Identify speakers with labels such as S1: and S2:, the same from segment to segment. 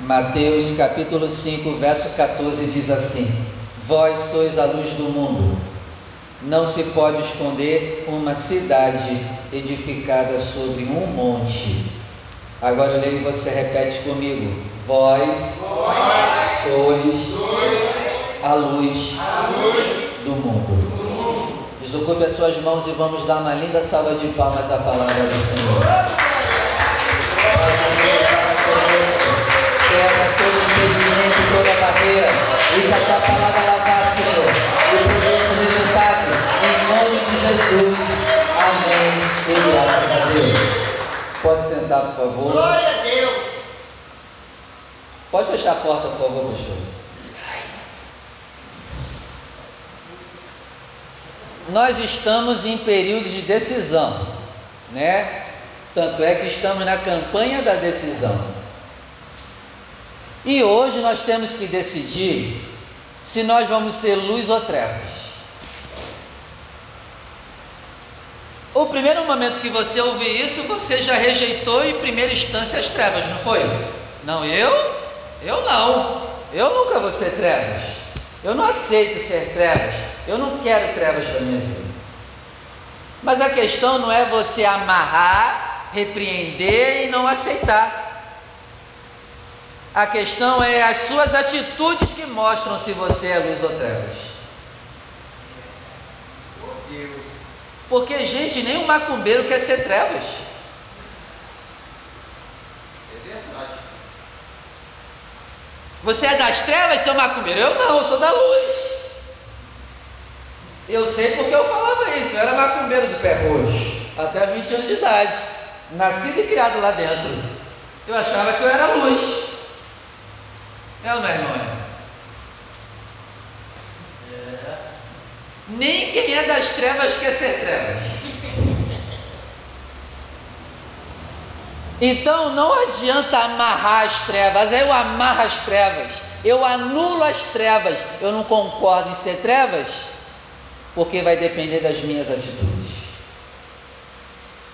S1: Mateus capítulo 5, verso 14 diz assim: Vós sois a luz do mundo. Não se pode esconder uma cidade edificada sobre um monte. Agora eu leio e você repete comigo. Vós,
S2: Vós
S1: sois
S2: sois
S1: a luz
S2: a luz
S1: do mundo.
S2: do mundo.
S1: Desocupe as suas mãos e vamos dar uma linda salva de palmas à palavra do Senhor. Quebra todo impedimento, toda barreira. E que a tua palavra ela vá, Senhor. E produza resultado. Em nome de Jesus. Amém. E graças a Deus. Pode sentar, por favor.
S2: Glória a Deus.
S1: Pode fechar a porta, por favor, pastor. Nós estamos em período de decisão, né? Tanto é que estamos na campanha da decisão. E hoje nós temos que decidir se nós vamos ser luz ou trevas. O primeiro momento que você ouvir isso, você já rejeitou em primeira instância as trevas, não foi? Não, eu? Eu não. Eu nunca vou ser trevas. Eu não aceito ser trevas. Eu não quero trevas para minha vida. Mas a questão não é você amarrar, repreender e não aceitar. A questão é as suas atitudes que mostram se você é luz ou trevas.
S2: Deus.
S1: Porque, gente, nem um macumbeiro quer ser trevas.
S2: É verdade.
S1: Você é das trevas, seu macumbeiro? Eu não, eu sou da luz. Eu sei porque eu falava isso. Eu era macumbeiro do pé roxo, até 20 anos de idade. Nascido e criado lá dentro. Eu achava que eu era luz. É ou não é, irmão?
S2: É.
S1: Nem quem é das trevas quer ser trevas. Então não adianta amarrar as trevas, eu amarro as trevas, eu anulo as trevas, eu não concordo em ser trevas, porque vai depender das minhas atitudes.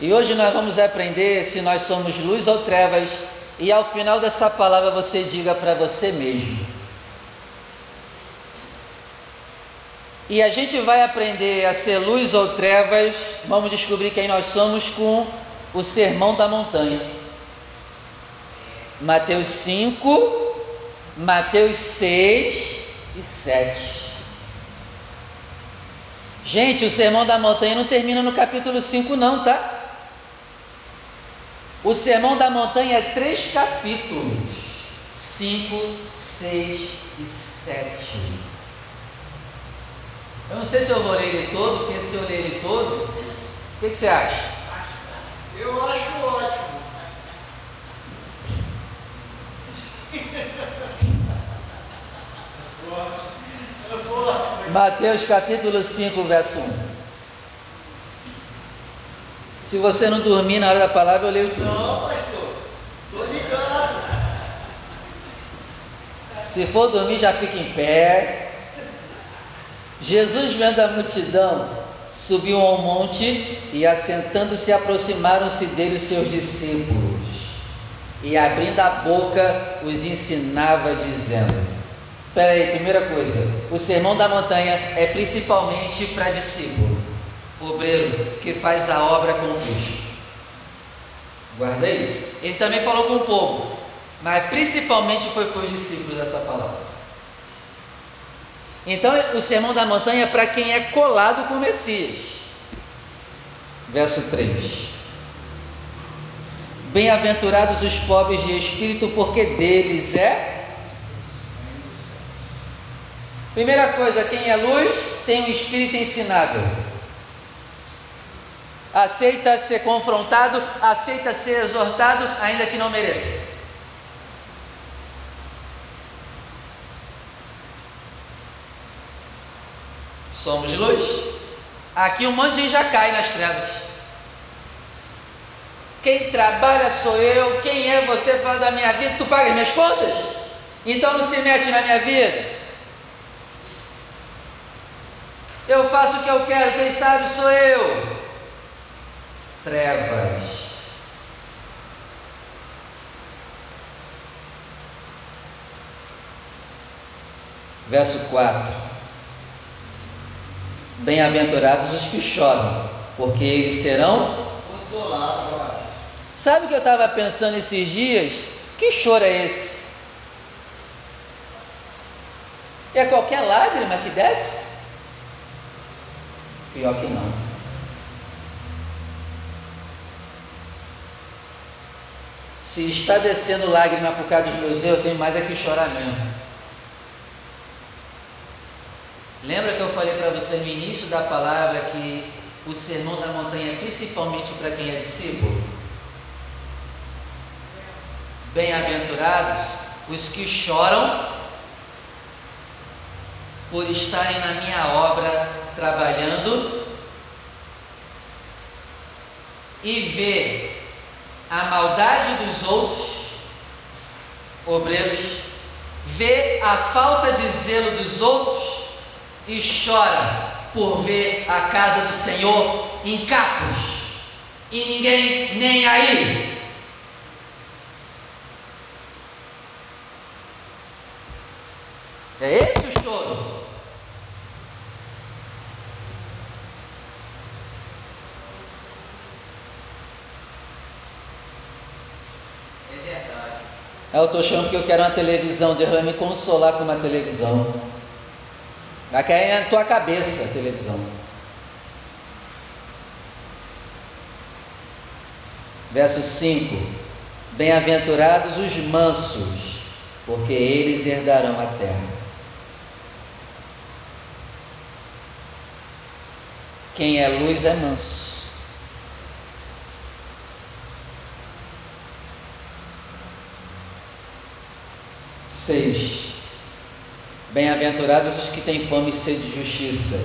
S1: E hoje nós vamos aprender se nós somos luz ou trevas, e ao final dessa palavra você diga para você mesmo. E a gente vai aprender a ser luz ou trevas, vamos descobrir quem nós somos com o sermão da montanha. Mateus 5, Mateus 6 e 7. Gente, o sermão da montanha não termina no capítulo 5, não, tá? O sermão da montanha é três capítulos: 5, 6 e 7. Eu não sei se eu vou ler ele todo, porque se eu ler ele todo, o que, que você acha?
S2: Eu acho ótimo. É forte.
S1: Mateus capítulo 5, verso 1. Se você não dormir na hora da palavra, eu leio tudo.
S2: Não, pastor. Tô ligado.
S1: Se for dormir, já fica em pé. Jesus, vendo a multidão, subiu ao monte e, assentando-se, aproximaram-se dele seus discípulos. E, abrindo a boca, os ensinava, dizendo: Espera aí, primeira coisa, o sermão da montanha é principalmente para discípulo, obreiro que faz a obra com Cristo. Guarda isso. Ele também falou com o povo, mas principalmente foi com os discípulos essa palavra. Então, o sermão da montanha é para quem é colado com o Messias. Verso 3: Bem-aventurados os pobres de espírito, porque deles é. Primeira coisa, quem é luz tem um espírito ensinável. Aceita ser confrontado, aceita ser exortado, ainda que não mereça. Somos luz. Aqui um monte de gente já cai nas trevas. Quem trabalha sou eu, quem é você fala da minha vida? Tu paga as minhas contas? Então não se mete na minha vida. Eu faço o que eu quero, quem sabe sou eu. Trevas. Verso 4: Bem-aventurados os que choram, porque eles serão
S2: Consolado.
S1: Sabe o que eu estava pensando esses dias? Que choro é esse? É qualquer lágrima que desce? Pior que não. Se está descendo lágrima por causa dos meus erros, eu tenho mais é que chorar mesmo. Lembra que eu falei para você no início da palavra que o sermão da montanha é principalmente para quem é discípulo? Bem-aventurados os que choram por estarem na minha obra trabalhando e ver a maldade dos outros, obreiros, ver a falta de zelo dos outros e chora por ver a casa do Senhor em capos e ninguém nem aí. É esse o choro.
S2: É,
S1: eu estou achando que eu quero uma televisão, Deus vai me consolar com uma televisão. Vai cair na tua cabeça a televisão. Verso 5: Bem-aventurados os mansos, porque eles herdarão a terra. Quem é luz é manso. Seis. Bem-aventurados os que têm fome e sede de justiça,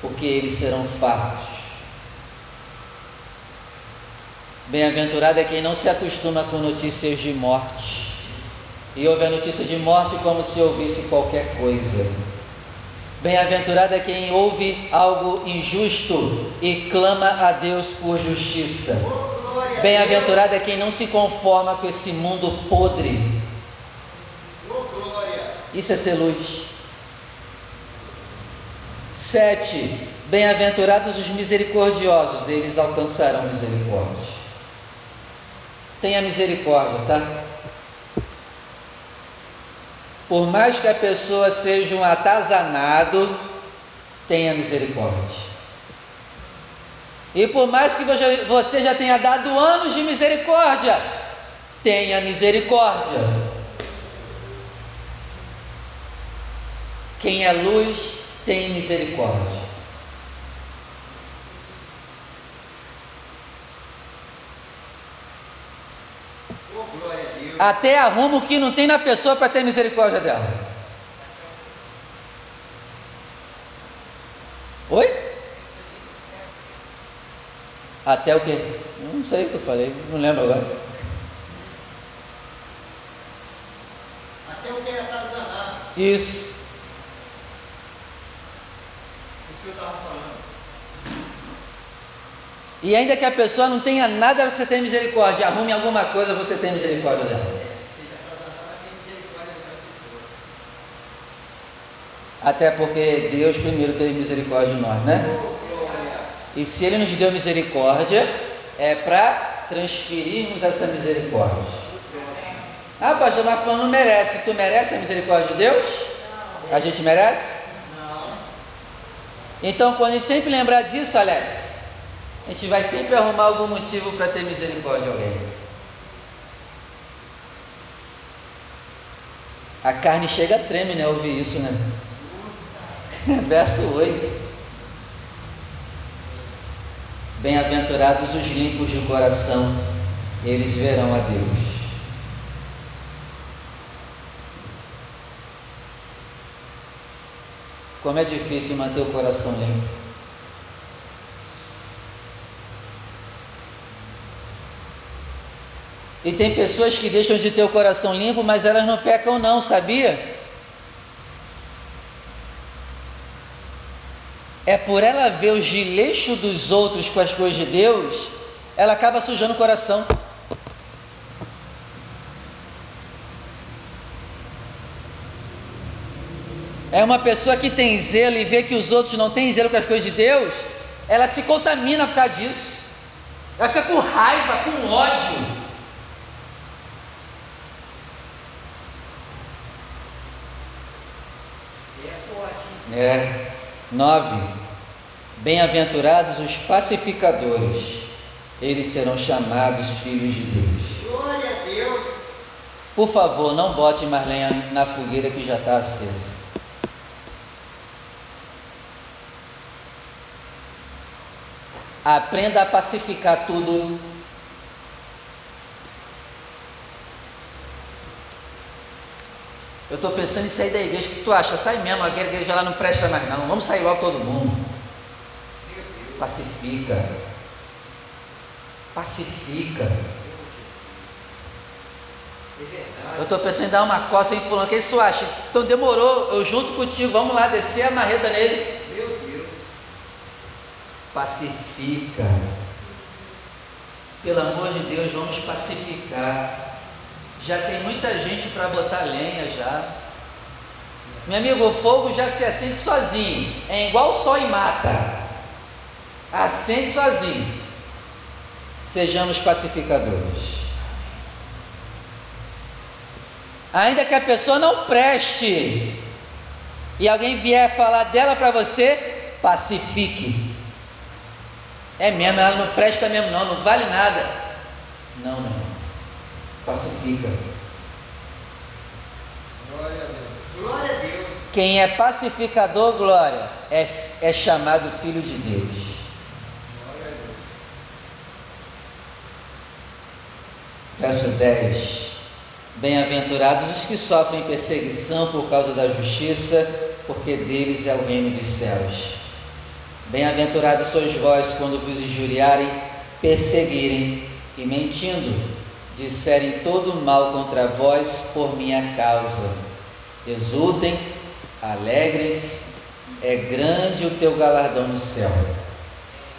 S1: porque eles serão fartos. Bem-aventurado é quem não se acostuma com notícias de morte e ouve a notícia de morte como se ouvisse qualquer coisa. Bem-aventurado é quem ouve algo injusto e clama a Deus por justiça.
S2: Oh,
S1: Bem-aventurado é quem não se conforma com esse mundo podre. Isso é ser luz. Sete. Bem-aventurados os misericordiosos, eles alcançarão misericórdia. Tenha misericórdia, tá? Por mais que a pessoa seja um atazanado, tenha misericórdia. E por mais que você já tenha dado anos de misericórdia, tenha misericórdia. Quem é luz tem misericórdia.
S2: Oh, a.
S1: Até arruma o que não tem na pessoa para ter misericórdia dela. Oi? Até o quê? Não sei o que eu falei, não lembro agora.
S2: Até o que é atazanado.
S1: Isso.
S2: O senhor estava falando.
S1: E ainda que a pessoa não tenha nada que você tenha misericórdia, arrume alguma coisa, você tem misericórdia dela. Até porque Deus primeiro teve misericórdia de nós, né? E se Ele nos deu misericórdia, é para transferirmos essa misericórdia. Ah, pastor, mas não merece. Tu merece a misericórdia de Deus? A gente merece? Então, quando a gente sempre lembrar disso, Alex, a gente vai sempre arrumar algum motivo para ter misericórdia de alguém. A carne chega treme, né? Ouvir isso, né? Verso 8. Bem-aventurados os limpos de coração, eles verão a Deus. Como é difícil manter o coração limpo. E tem pessoas que deixam de ter o coração limpo, mas elas não pecam não, sabia? É por ela ver o gileixo dos outros com as coisas de Deus, ela acaba sujando o coração. É uma pessoa que tem zelo e vê que os outros não têm zelo com as coisas de Deus, ela se contamina por causa disso. Ela fica com raiva, com ódio.
S2: É forte.
S1: É. Nove. Bem-aventurados os pacificadores, eles serão chamados filhos de Deus.
S2: Glória a Deus.
S1: Por favor, não bote mais lenha na fogueira que já está acesa. Aprenda a pacificar tudo. Eu estou pensando em sair da igreja. O que tu acha? Sai mesmo, a igreja lá não presta mais não. Vamos sair logo todo mundo. Pacifica. Pacifica. Eu estou pensando em dar uma coça em fulano. O que isso acha? Então demorou, eu junto contigo, vamos lá descer a marreta nele. Pacifica. Pelo amor de Deus, vamos pacificar. Já tem muita gente para botar lenha já. Meu amigo, o fogo já se acende sozinho. É igual sol e mata. Acende sozinho. Sejamos pacificadores. Ainda que a pessoa não preste e alguém vier falar dela para você, pacifique. É mesmo, ela não presta mesmo não, não vale nada. Não, não. Pacifica.
S2: Glória a Deus. Glória a Deus.
S1: Quem é pacificador, glória, é, é chamado filho de Deus.
S2: Glória a Deus.
S1: Verso 10. Bem-aventurados os que sofrem perseguição por causa da justiça, porque deles é o reino dos céus. Bem-aventurados sois vós quando vos injuriarem, perseguirem e mentindo, disserem todo mal contra vós por minha causa. Exultem, alegrem-se, é grande o teu galardão no céu,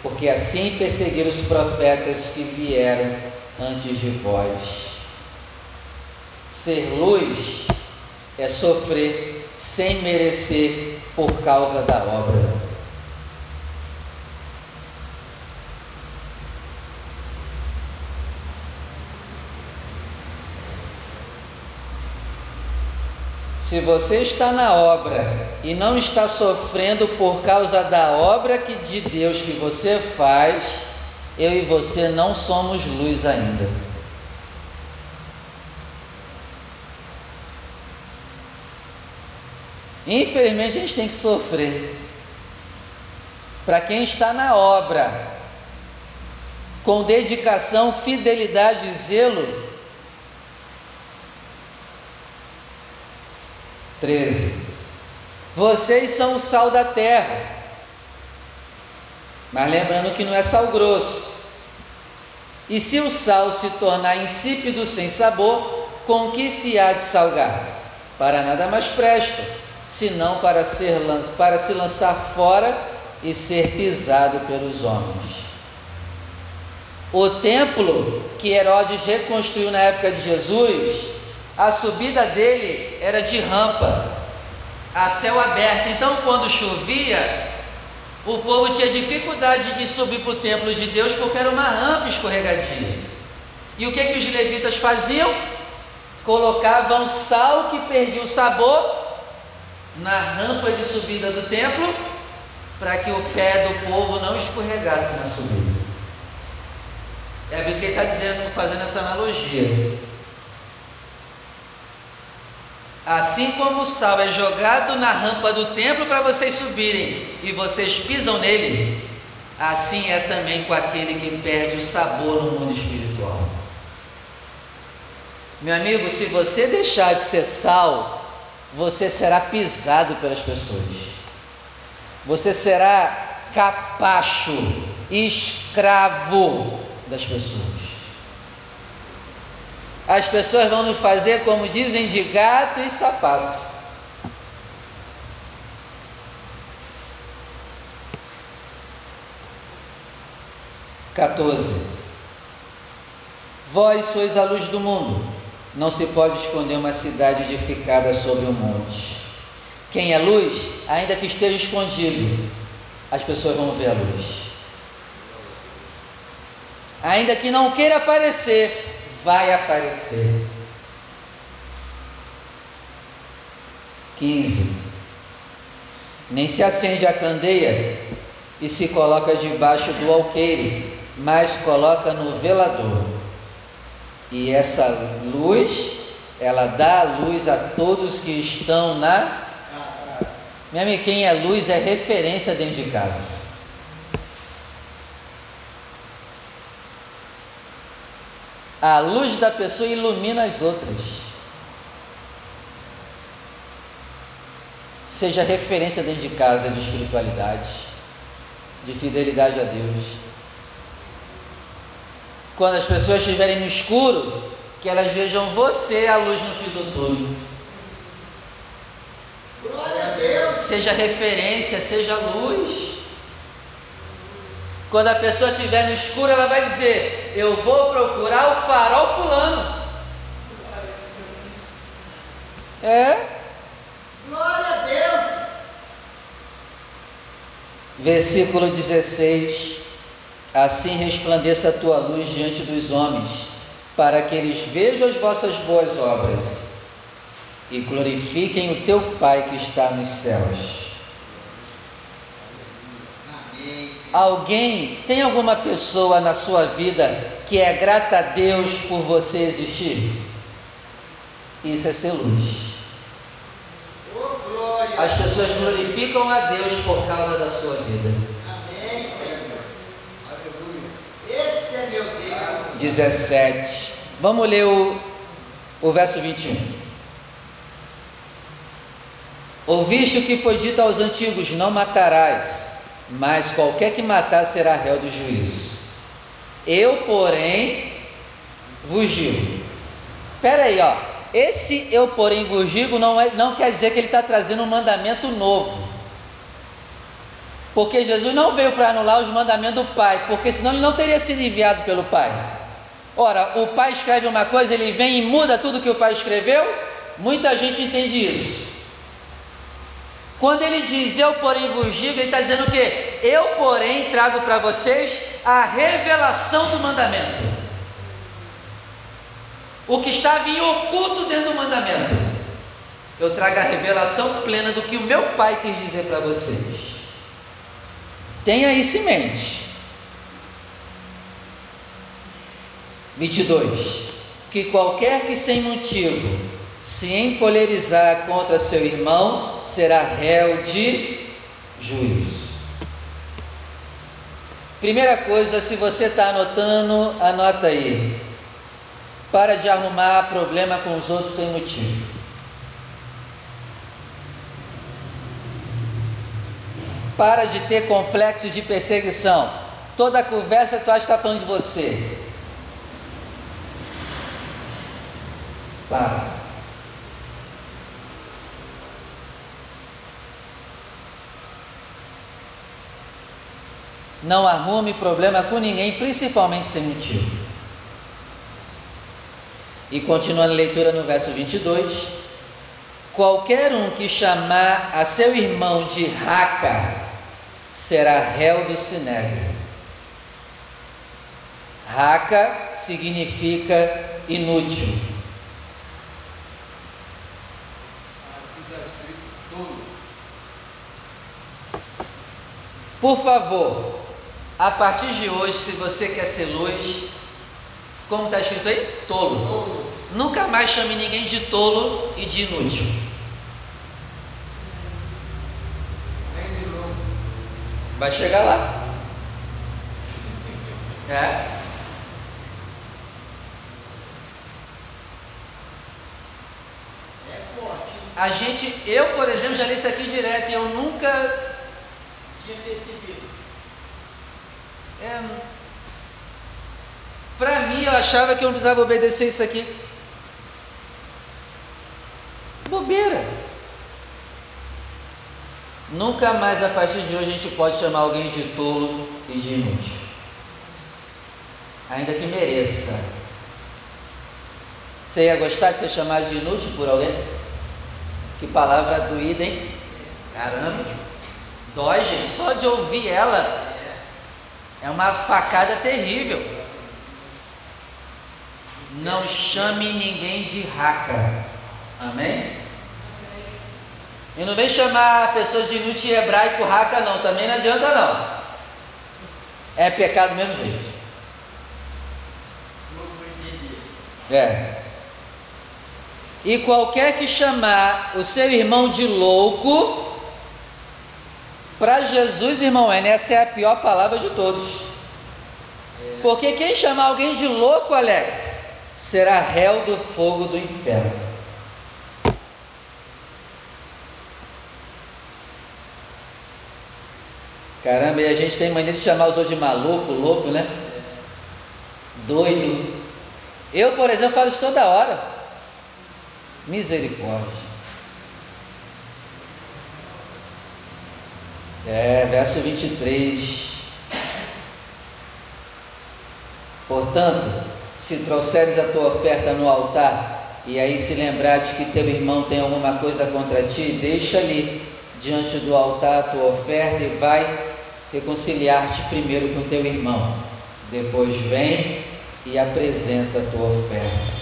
S1: porque assim perseguiram os profetas que vieram antes de vós. Ser luz é sofrer sem merecer por causa da obra. Se você está na obra e não está sofrendo por causa da obra que de Deus que você faz, eu e você não somos luz ainda. Infelizmente a gente tem que sofrer. Para quem está na obra, com dedicação, fidelidade e zelo. 13. Vocês são o sal da terra. Mas lembrando que não é sal grosso. E se o sal se tornar insípido sem sabor, com que se há de salgar? Para nada mais presta senão para, ser, para se lançar fora e ser pisado pelos homens. O templo que Herodes reconstruiu na época de Jesus, a subida dele era de rampa, a céu aberto. Então, quando chovia, o povo tinha dificuldade de subir para o templo de Deus porque era uma rampa escorregadia. E o que, que os levitas faziam? Colocavam sal que perdia o sabor na rampa de subida do templo para que o pé do povo não escorregasse na subida. É por isso que ele está dizendo, fazendo essa analogia. Assim como o sal é jogado na rampa do templo para vocês subirem e vocês pisam nele, assim é também com aquele que perde o sabor no mundo espiritual. Meu amigo, se você deixar de ser sal, você será pisado pelas pessoas. Você será capacho, escravo das pessoas. As pessoas vão nos fazer, como dizem, de gato e sapato. Quatorze. Vós sois a luz do mundo. Não se pode esconder uma cidade edificada sobre um monte. Quem é luz, ainda que esteja escondido, as pessoas vão ver a luz. Ainda que não queira aparecer, vai aparecer. 15. Nem se acende a candeia e se coloca debaixo do alqueire, mas coloca no velador. E essa luz, ela dá luz a todos que estão na. Minha amiga, quem é luz é referência dentro de casa. A luz da pessoa ilumina as outras. Seja referência dentro de casa de espiritualidade, de fidelidade a Deus. Quando as pessoas estiverem no escuro, que elas vejam você a luz no fim do túnel.
S2: Glória a Deus.
S1: Seja referência, seja luz. Quando a pessoa estiver no escuro, ela vai dizer: Eu vou procurar o farol fulano. É?
S2: Glória a Deus.
S1: Versículo 16: Assim resplandeça a tua luz diante dos homens, para que eles vejam as vossas boas obras e glorifiquem o teu Pai que está nos céus.
S2: Amém.
S1: Alguém, tem alguma pessoa na sua vida que é grata a Deus por você existir? Isso é ser luz. As pessoas glorificam a Deus por causa da sua vida.
S2: Amém, Senhor. Esse é meu Deus.
S1: 17. Vamos ler o, o verso 21. Ouviste o que foi dito aos antigos: Não matarás, mas qualquer que matar será réu do juízo. Eu, porém, vos digo. Espera aí, ó. Esse eu, porém, vos digo não, é, não quer dizer que ele está trazendo um mandamento novo. Porque Jesus não veio para anular os mandamentos do Pai, porque senão ele não teria sido enviado pelo Pai. Ora, o Pai escreve uma coisa, ele vem e muda tudo que o Pai escreveu? Muita gente entende isso. Quando ele diz eu, porém, vos digo, ele está dizendo o quê? Eu, porém, trago para vocês a revelação do mandamento. O que estava em oculto dentro do mandamento. Eu trago a revelação plena do que o meu Pai quis dizer para vocês. Tenha isso em mente. 22. Que qualquer que sem motivo se encolerizar contra seu irmão será réu de juízo. Primeira coisa, se você está anotando, anota aí. Para de arrumar problema com os outros sem motivo. Para de ter complexo de perseguição. Toda conversa tu acha que está falando de você. Para. Não arrume problema com ninguém, principalmente sem motivo. E continuando a leitura no verso 22. Qualquer um que chamar a seu irmão de raca será réu do sinédrio. Raca significa inútil. Por favor, a partir de hoje, se você quer ser luz, como está escrito aí? Tolo.
S2: Tolo.
S1: Nunca mais chame ninguém de tolo e de inútil. Vai chegar lá. É.
S2: É.
S1: A gente, eu por exemplo, já li isso aqui direto e eu nunca.
S2: Tinha percebido.
S1: É, pra mim, eu achava que eu não precisava obedecer isso aqui. Bobeira. Nunca mais a partir de hoje a gente pode chamar alguém de tolo e de inútil. Ainda que mereça. Você ia gostar de ser chamado de inútil por alguém? Que palavra doída, hein? Caramba, dói, gente. Só de ouvir ela é uma facada terrível. Não chame ninguém de raca. Amém? E não vem chamar pessoas de inútil hebraico raca, não. Também não adianta, não. É pecado do mesmo jeito. É. E qualquer que chamar o seu irmão de louco, para Jesus, irmão, essa é a pior palavra de todos. Porque quem chamar alguém de louco, Alex, será réu do fogo do inferno. Caramba, e a gente tem mania de chamar os outros de maluco, louco, né? Doido. Eu, por exemplo, falo isso toda hora. Misericórdia. É, verso 23. Portanto, se trouxeres a tua oferta no altar, e aí se lembrares que teu irmão tem alguma coisa contra ti, deixa ali diante do altar a tua oferta e vai reconciliar-te primeiro com teu irmão. Depois vem e apresenta a tua oferta.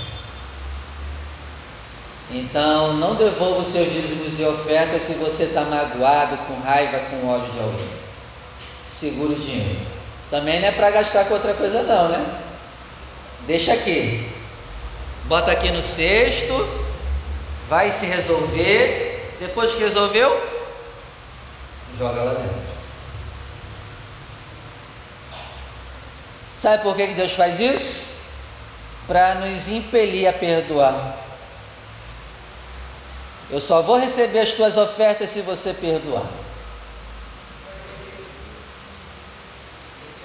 S1: Então, não devolva os seus dízimos e ofertas se você está magoado, com raiva, com ódio de alguém. Segura o dinheiro. Também não é para gastar com outra coisa, não, né? Deixa aqui. Bota aqui no cesto. Vai se resolver. Depois que resolveu, joga lá dentro. Sabe por que Deus faz isso? Para nos impelir a perdoar. Eu só vou receber as tuas ofertas se você perdoar.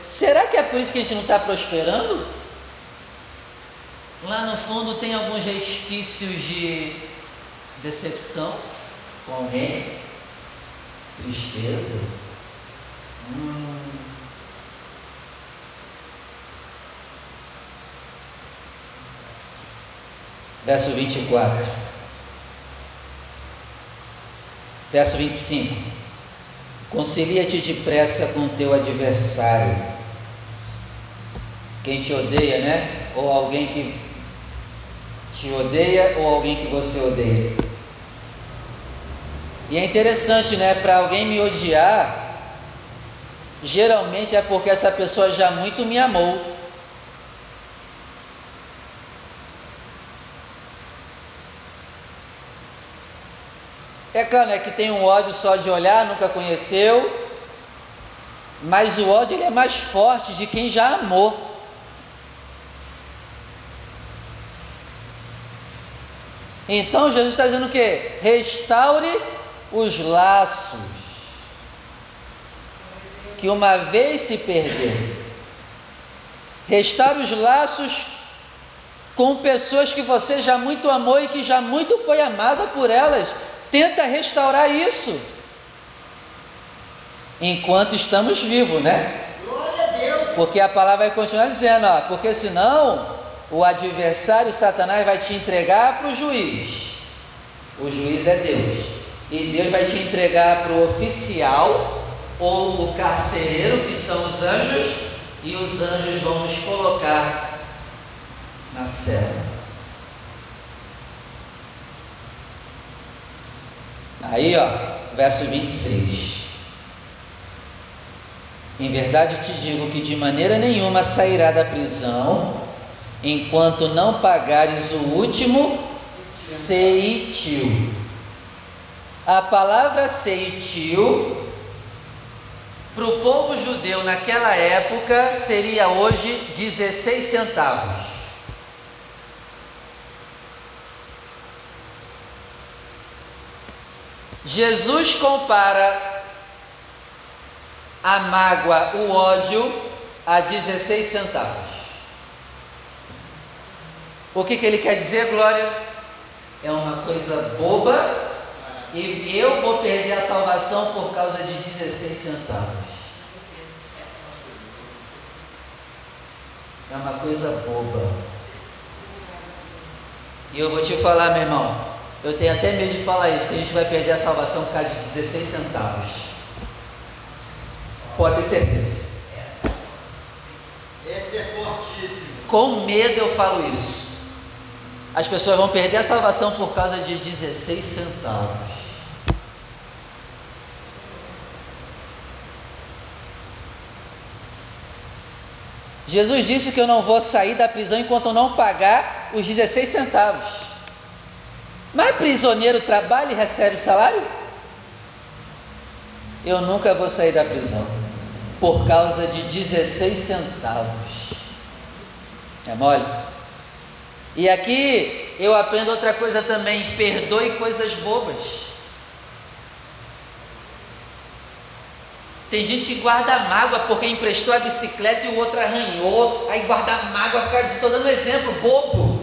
S1: Será que é por isso que a gente não está prosperando? Lá no fundo tem alguns resquícios de decepção com alguém, tristeza. Hum, verso 24. Verso 25. Concilia-te depressa com teu adversário. Quem te odeia, né? Ou alguém que te odeia ou alguém que você odeia. E é interessante, né? Para alguém me odiar, geralmente é porque essa pessoa já muito me amou. É claro né, que tem um ódio só de olhar, nunca conheceu, mas o ódio ele é mais forte de quem já amou. Então Jesus está dizendo o que? Restaure os laços que uma vez se perderam. Restaure os laços com pessoas que você já muito amou e que já muito foi amada por elas Tenta restaurar isso. Enquanto estamos vivos, né?
S2: Glória a Deus.
S1: Porque a palavra vai continuar dizendo, ó, porque senão o adversário Satanás vai te entregar para o juiz. O juiz é Deus. E Deus vai te entregar para o oficial ou o carcereiro, que são os anjos, e os anjos vão nos colocar na cela. Aí, ó, verso 26. Em verdade te digo que de maneira nenhuma sairá da prisão enquanto não pagares o último ceitil. A palavra ceitil para o povo judeu naquela época seria hoje 16 centavos. Jesus compara a mágoa, o ódio, a 16 centavos. O que, que ele quer dizer, Glória? É uma coisa boba e eu vou perder a salvação por causa de 16 centavos. É uma coisa boba. E eu vou te falar, meu irmão, eu tenho até medo de falar isso, tem gente que vai perder a salvação por causa de 16 centavos. Pode ter certeza.
S2: Essa é fortíssima.
S1: Com medo eu falo isso. As pessoas vão perder a salvação por causa de 16 centavos. Jesus disse que eu não vou sair da prisão enquanto eu não pagar os 16 centavos. Mas prisioneiro trabalha e recebe salário? Eu nunca vou sair da prisão por causa de 16 centavos. É mole? E aqui eu aprendo outra coisa também: perdoe coisas bobas. Tem gente que guarda mágoa porque emprestou a bicicleta e o outro arranhou, aí guarda mágoa por causa de. Estou dando um exemplo bobo.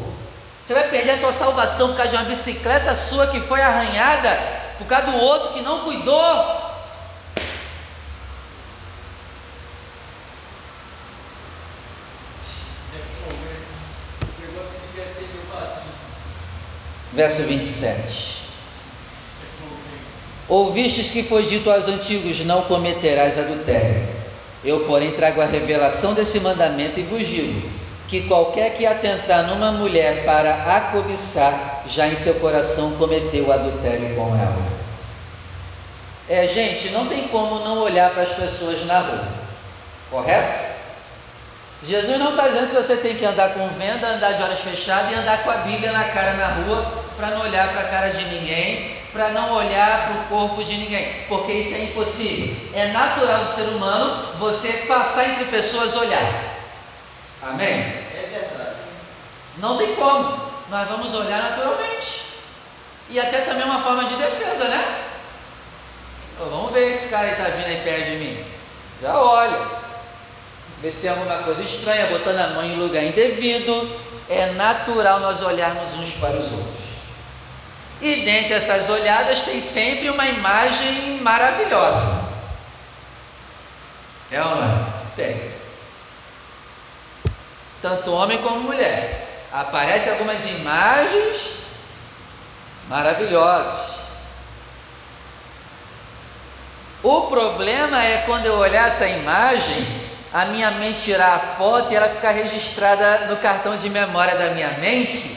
S1: Você vai perder a tua salvação por causa de uma bicicleta sua que foi arranhada, por causa do outro que não cuidou. Verso 27. Ouvistes que foi dito aos antigos: Não cometerás adultério. Eu, porém, trago a revelação desse mandamento e vos digo: que qualquer que atentar numa mulher para a cobiçar, já em seu coração cometeu adultério com ela. É, gente, não tem como não olhar para as pessoas na rua, correto? Jesus não está dizendo que você tem que andar com venda, andar de olhos fechados e andar com a Bíblia na cara na rua para não olhar para a cara de ninguém, para não olhar para o corpo de ninguém, porque isso é impossível. É natural do ser humano você passar entre pessoas olhar. Amém?
S2: É verdade.
S1: Não tem como. Nós vamos olhar naturalmente. E até também uma forma de defesa, né? Então, vamos ver esse cara aí está vindo aí perto de mim. Já olha. Ver se tem alguma coisa estranha, botando a mão em lugar indevido. É natural nós olharmos uns para os outros. E dentre essas olhadas tem sempre uma imagem maravilhosa. É ou não é? Tem. Tanto homem como mulher. Aparecem algumas imagens maravilhosas. O problema é quando eu olhar essa imagem, a minha mente tirar a foto e ela ficar registrada no cartão de memória da minha mente,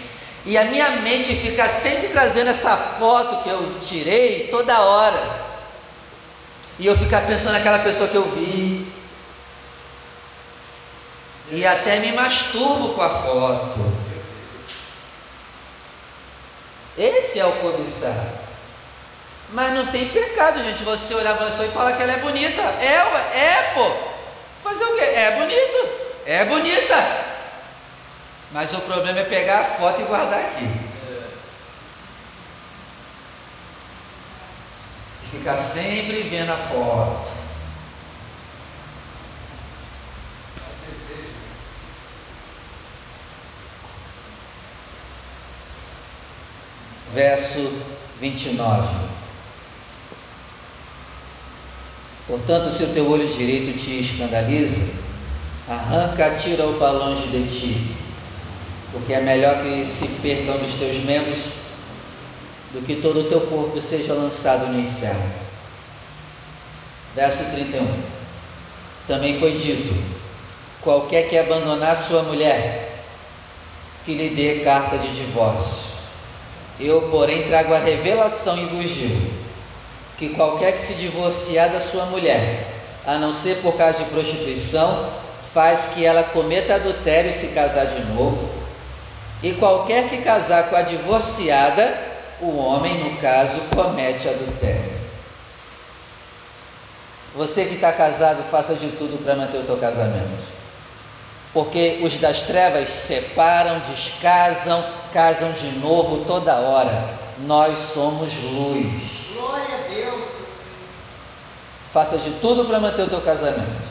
S1: e a minha mente fica sempre trazendo essa foto que eu tirei toda hora. E eu ficar pensando naquela pessoa que eu vi. E até me masturbo com a foto. Esse é o cobiçar. Mas não tem pecado, gente. Você olhar para a pessoa e falar que ela é bonita. É, é, pô. Fazer o quê? É bonito. É bonita. Mas o problema é pegar a foto e guardar aqui. E ficar sempre vendo a foto. Verso 29. Portanto, se o teu olho direito te escandaliza, arranca, tira-o para longe de ti, porque é melhor que se percam dos teus membros do que todo o teu corpo seja lançado no inferno. Verso 31. Também foi dito: qualquer que abandonar sua mulher, que lhe dê carta de divórcio. Eu, porém, trago a revelação e vos digo que qualquer que se divorciar da sua mulher, a não ser por causa de prostituição, faz que ela cometa adultério e se casar de novo. E qualquer que casar com a divorciada, o homem, no caso, comete adultério. Você que está casado, faça de tudo para manter o teu casamento porque os das trevas separam, descasam, casam de novo toda hora. Nós somos luz.
S2: Glória a Deus.
S1: Faça de tudo para manter o teu casamento.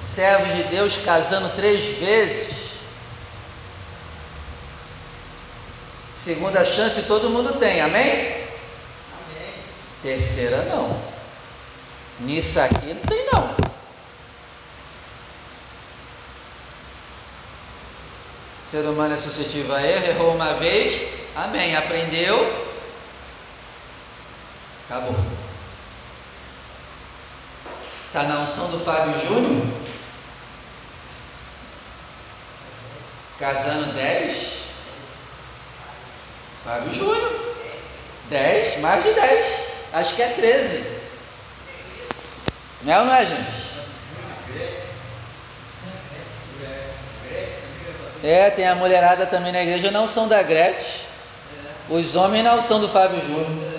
S1: Servos de Deus casando três vezes. Segunda chance todo mundo tem, amém?
S2: Amém.
S1: Terceira não. Nisso aqui não tem não. Ser humano é suscetível a erro, errou uma vez, amém. Aprendeu, acabou. Está na unção do Fábio Júnior? Casando 10? Fábio Júnior. 10, mais de 10. Acho que é 13. É ou não é, gente? É, tem a mulherada também na igreja, não são da Gretchen. Os homens não são do Fábio Júnior.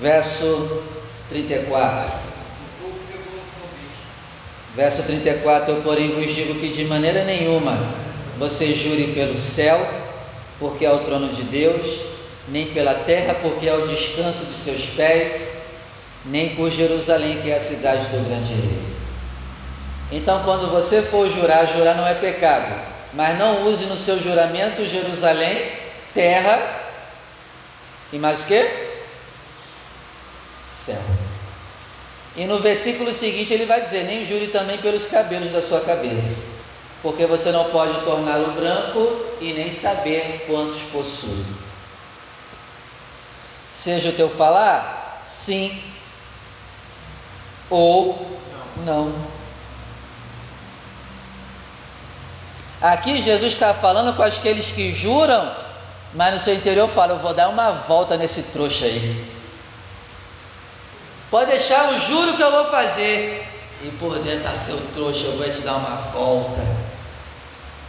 S1: Verso 34. Verso 34: Eu, porém, vos digo que de maneira nenhuma você jure pelo céu, porque é o trono de Deus, nem pela terra, porque é o descanso de seus pés, nem por Jerusalém, que é a cidade do grande rei. Então, quando você for jurar, jurar não é pecado, mas não use no seu juramento Jerusalém, terra e mais o que? Céu. E no versículo seguinte ele vai dizer: Nem jure também pelos cabelos da sua cabeça, porque você não pode torná-lo branco e nem saber quantos possui. Seja o teu falar, sim ou não. Aqui Jesus está falando com aqueles que juram, mas no seu interior fala: Eu vou dar uma volta nesse trouxa aí. Pode deixar, eu juro que eu vou fazer. E por dentro está seu trouxa, eu vou te dar uma volta.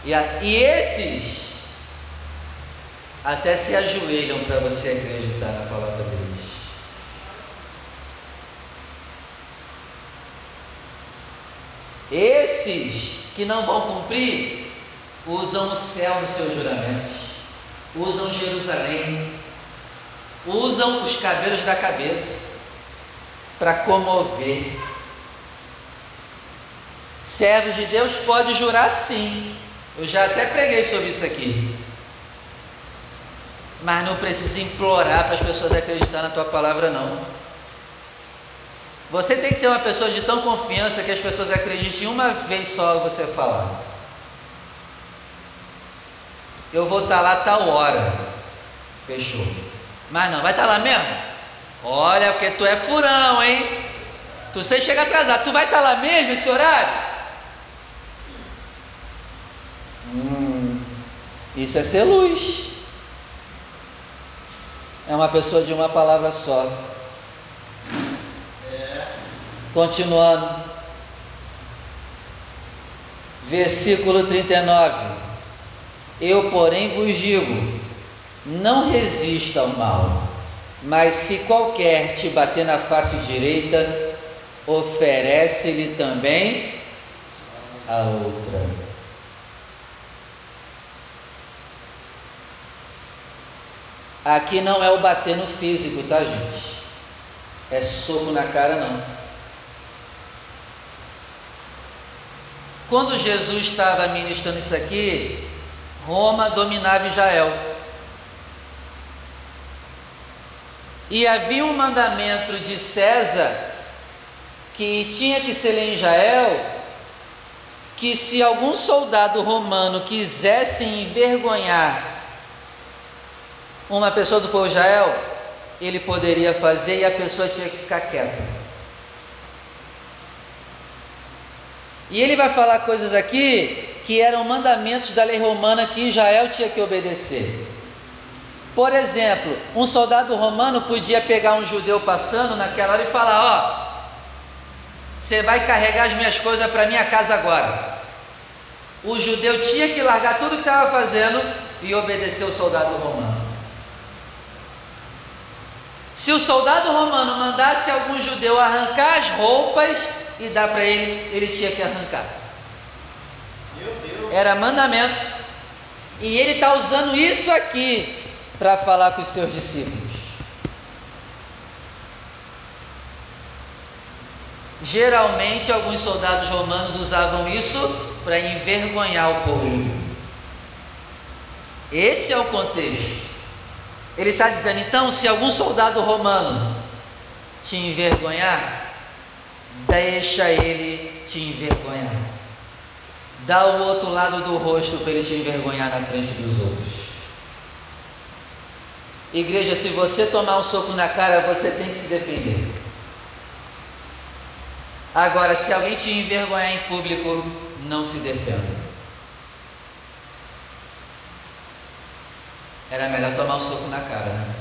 S1: E, a, e esses até se ajoelham para você acreditar na palavra deles. Esses que não vão cumprir, usam o céu nos seus juramentos, usam Jerusalém, usam os cabelos da cabeça para comover. Servos de Deus pode jurar sim. Eu já até preguei sobre isso aqui. Mas não precisa implorar para as pessoas acreditar na tua palavra não. Você tem que ser uma pessoa de tão confiança que as pessoas acreditem uma vez só você falar. Eu vou estar lá tal hora. Fechou. Mas não, vai estar lá mesmo? Olha, porque tu é furão, hein? Tu sempre chega atrasado. Tu vai estar lá mesmo esse horário? Hum, isso é ser luz. É uma pessoa de uma palavra só. Continuando. Versículo 39. Eu, porém, vos digo: não resista ao mal mas se qualquer te bater na face direita, oferece-lhe também a outra. Aqui não é o bater no físico, tá, gente? É soco na cara, não. Quando Jesus estava ministrando isso aqui, Roma dominava Israel. E havia um mandamento de César que tinha que ser em Israel, que se algum soldado romano quisesse envergonhar uma pessoa do povo de Israel, ele poderia fazer e a pessoa tinha que ficar quieta. E ele vai falar coisas aqui que eram mandamentos da lei romana que Israel tinha que obedecer. Por exemplo, um soldado romano podia pegar um judeu passando naquela hora e falar: Ó, você vai carregar as minhas coisas para minha casa agora. O judeu tinha que largar tudo que estava fazendo e obedecer o soldado romano. Se o soldado romano mandasse algum judeu arrancar as roupas e dar para ele, ele tinha que arrancar. Era mandamento. E ele está usando isso aqui para falar com os seus discípulos. Geralmente, alguns soldados romanos usavam isso para envergonhar o povo. Esse é o contexto. Ele está dizendo, então, se algum soldado romano te envergonhar, deixa ele te envergonhar. Dá o outro lado do rosto para ele te envergonhar na frente dos outros. Igreja, se você tomar um soco na cara, você tem que se defender. Agora, se alguém te envergonhar em público, não se defenda. Era melhor tomar um soco na cara, né?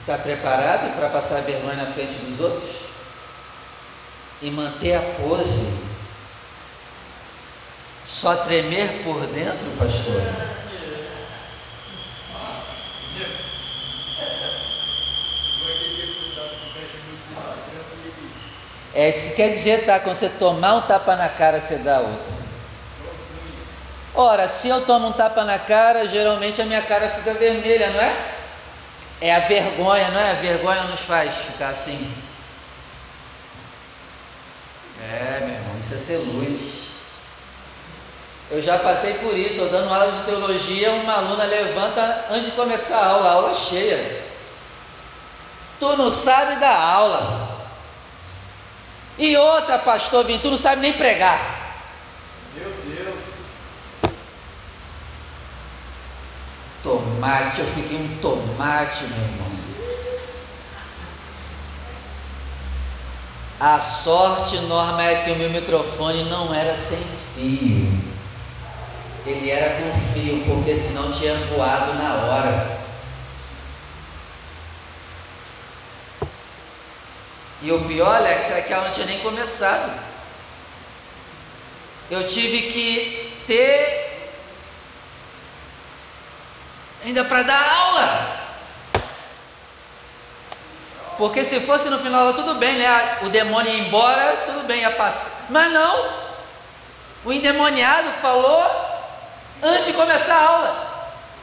S1: Está preparado para passar vergonha na frente dos outros? E manter a pose? Só tremer por dentro, pastor? É isso que quer dizer, tá? Quando você tomar um tapa na cara, você dá outra. Ora, se eu tomo um tapa na cara, geralmente a minha cara fica vermelha, não é? É a vergonha, não é? A vergonha nos faz ficar assim. É, meu irmão, isso é ser luz. Eu já passei por isso, eu dando aula de teologia, uma aluna levanta antes de começar a aula, a aula cheia. Tu não sabe da aula. E outra, pastor Vim, tu não sabe nem pregar.
S2: Meu Deus.
S1: Tomate, eu fiquei um tomate, meu irmão. A sorte, Norma, é que o meu microfone não era sem fio. Ele era com fio, porque senão tinha voado na hora. E o pior, Alex, é que ela não tinha nem começado. Eu tive que ter ainda para dar aula. Porque se fosse no final, tudo bem, né? O demônio ia embora, tudo bem, ia passar. Mas não. O endemoniado falou antes de começar a aula.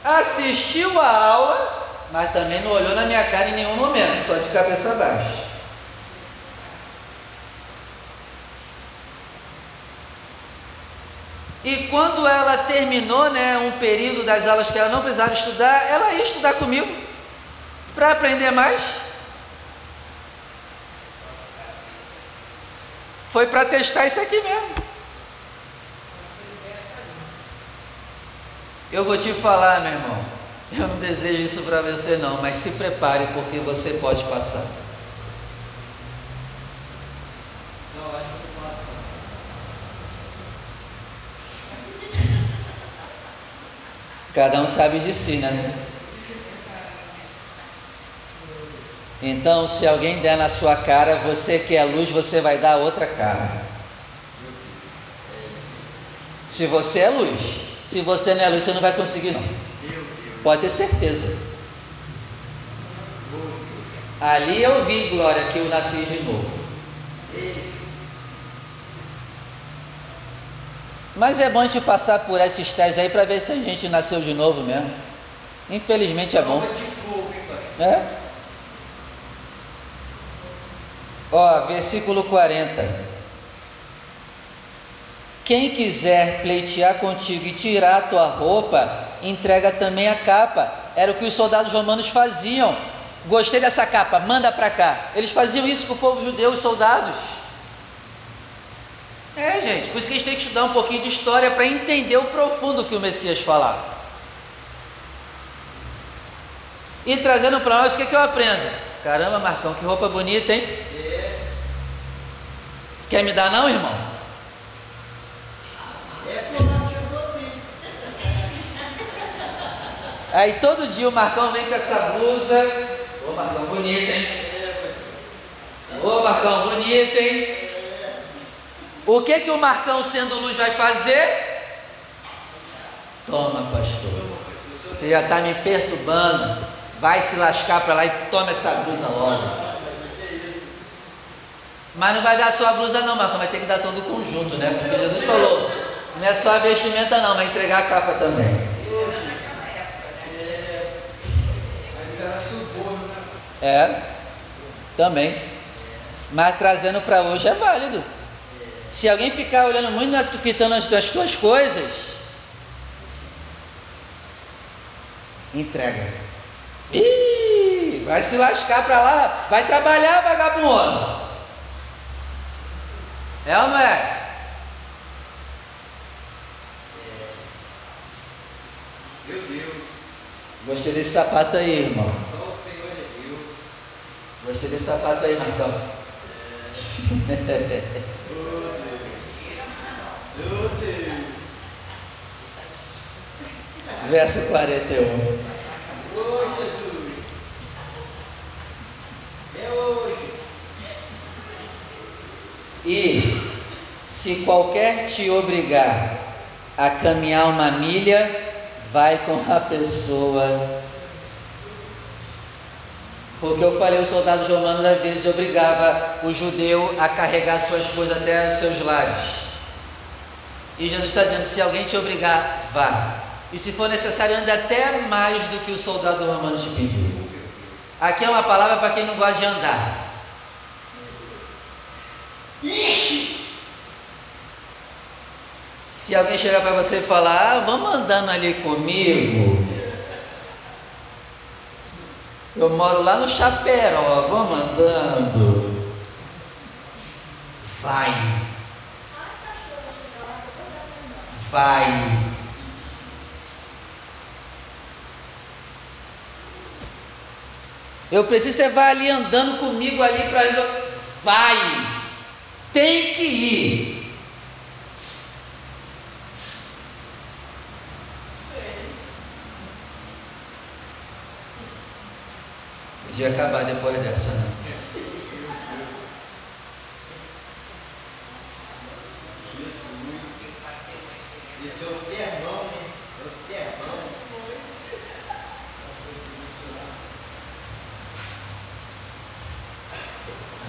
S1: Assistiu a aula, mas também não olhou na minha cara em nenhum momento, só de cabeça baixa. E quando ela terminou, né, um período das aulas que ela não precisava estudar, ela ia estudar comigo para aprender mais. Foi para testar isso aqui mesmo. Eu vou te falar, meu irmão. Eu não desejo isso para você não, mas se prepare porque você pode passar. Cada um sabe de si, né? Então, se alguém der na sua cara, você que é luz, você vai dar outra cara. Se você é luz, se você não é luz, você não vai conseguir não. Pode ter certeza. Ali eu vi, Glória, que eu nasci de novo. Mas é bom a gente passar por esses testes aí para ver se a gente nasceu de novo mesmo. Infelizmente é bom. É? Ó, versículo 40. Quem quiser pleitear contigo e tirar a tua roupa, entrega também a capa. Era o que os soldados romanos faziam. Gostei dessa capa, manda para cá. Eles faziam isso com o povo judeu, os soldados. É, gente, por isso que a gente tem que estudar um pouquinho de história para entender o profundo que o Messias falava. E trazendo para nós, o que, é que eu aprendo? Caramba, Marcão, que roupa bonita, hein? É. Quer me dar não, irmão?
S2: É.
S1: Aí todo dia o Marcão vem com essa blusa. Ô Marcão, bonita, hein? Ô Marcão, bonita, hein? O que que o Marcão sendo luz vai fazer? Toma, pastor. Você já está me perturbando. Vai se lascar para lá e toma essa blusa logo. Mas não vai dar só a blusa não, Marcão, vai ter que dar todo o conjunto, né? Porque Jesus falou, não é só a vestimenta não, vai entregar a capa também. É, também. Mas trazendo para hoje é válido. Se alguém ficar olhando muito, fitando as tuas, tuas coisas, entrega. Ih, vai se lascar para lá, vai trabalhar, vagabundo. É ou não é?
S2: Meu Deus,
S1: Gostei desse sapato aí, irmão.
S2: só o Senhor é Deus.
S1: Gostei desse sapato aí, Marcão. Verso 41.
S2: Ô Jesus. É hoje.
S1: E se qualquer te obrigar a caminhar uma milha, vai com a pessoa. Foi o que eu falei, os soldados romanos às vezes obrigava o judeu a carregar suas coisas até os seus lares. E Jesus está dizendo: se alguém te obrigar, vá. E se for necessário, ande até mais do que o soldado romano te pediu. Aqui é uma palavra para quem não gosta de andar. Se alguém chegar para você e falar, ah, vamos andando ali comigo. Eu moro lá no Chaperó, vamos andando. Vai. Vai. Eu preciso você vai ali andando comigo ali para resolver. Vai. Tem que ir. Podia acabar depois dessa, né?
S2: Esse é o sermão, né? O sermão.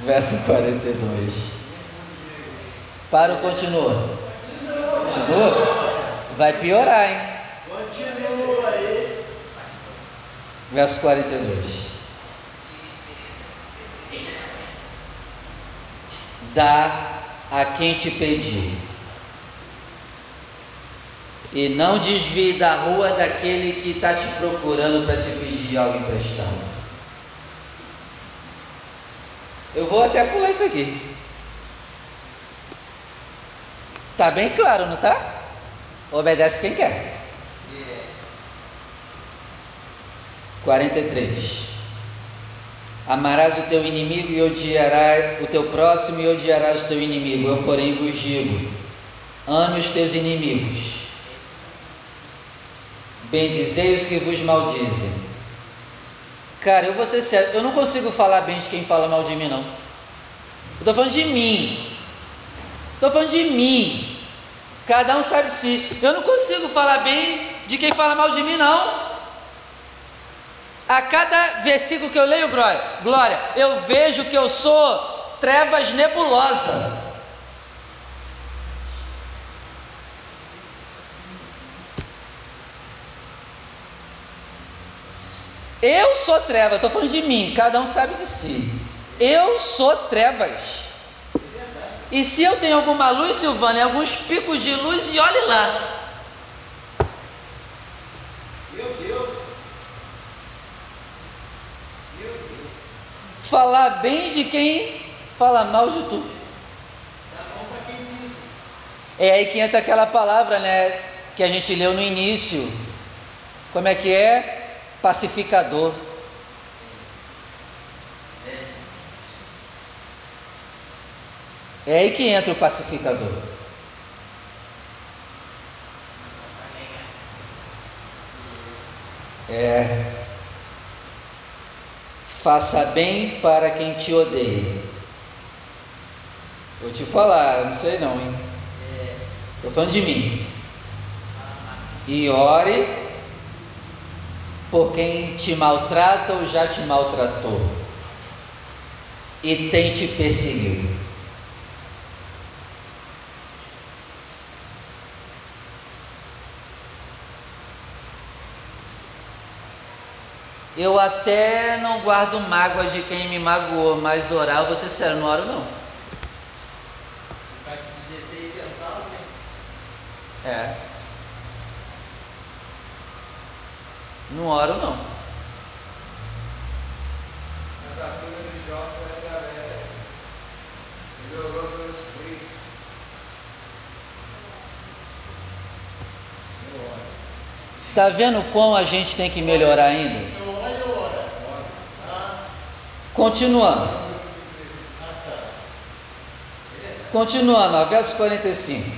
S1: Verso 42. Para ou continua? Continua? Vai piorar, hein?
S2: Continua aí.
S1: Verso 42. Dá a quem te pedir. E não desvie da rua daquele que está te procurando para te pedir algo emprestado. Eu vou até pular isso aqui. Tá bem claro, não tá? Obedece quem quer. 43. Amarás o teu inimigo e odiarás o teu próximo e odiarás o teu inimigo. Eu, porém, vos digo: ame os teus inimigos. Bendizei os que vos maldizem. Cara, eu vou ser sério, eu não consigo falar bem de quem fala mal de mim, não. Eu estou falando de mim. Estou falando de mim. Cada um sabe si. Eu não consigo falar bem de quem fala mal de mim, não. A cada versículo que eu leio, Glória, eu vejo que eu sou trevas nebulosa. Eu sou treva, estou falando de mim, cada um sabe de si. Eu sou trevas. E se eu tenho alguma luz, Silvana, alguns picos de luz, e olhe lá.
S2: Meu Deus. Meu Deus.
S1: Falar bem de quem fala mal de tu.
S2: Tá.
S1: É aí que entra aquela palavra, né, que a gente leu no início. Como é que é? Pacificador. É aí que entra o pacificador. É. Faça bem para quem te odeia. Vou te falar, não sei não, hein? Estou falando de mim. E ore por quem te maltrata ou já te maltratou. E tem te perseguido. Eu até não guardo mágoa de quem me magoou, mas orar, eu vou ser sério, não oro não.
S2: Ficar de 16 centavos, né?
S1: É. Não oro não.
S3: Essa turma de jovens é galera. Melhorou pelos Cristo. Eu oro.
S1: Tá vendo como a gente tem que melhorar ainda? Continuando. Continuando, ó, verso 45.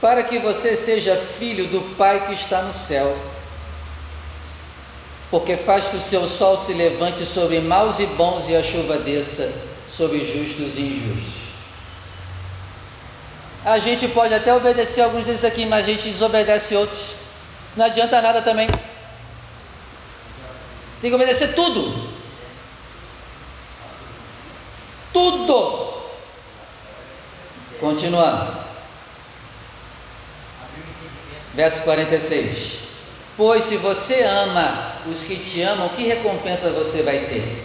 S1: Para que você seja filho do Pai que está no céu, porque faz que o seu sol se levante sobre maus e bons e a chuva desça sobre justos e injustos. A gente pode até obedecer alguns desses aqui, mas a gente desobedece outros. Não adianta nada também. Tem que obedecer tudo. Tudo. Continuando. Verso 46. Pois se você ama os que te amam, que recompensa você vai ter?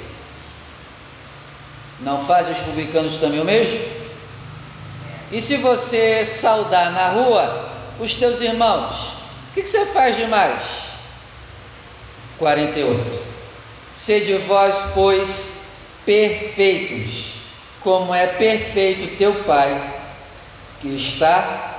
S1: Não fazem os publicanos também o mesmo? E se você saudar na rua os teus irmãos, o que, que você faz demais? 48. Sede vós, pois, perfeitos, como é perfeito teu Pai que está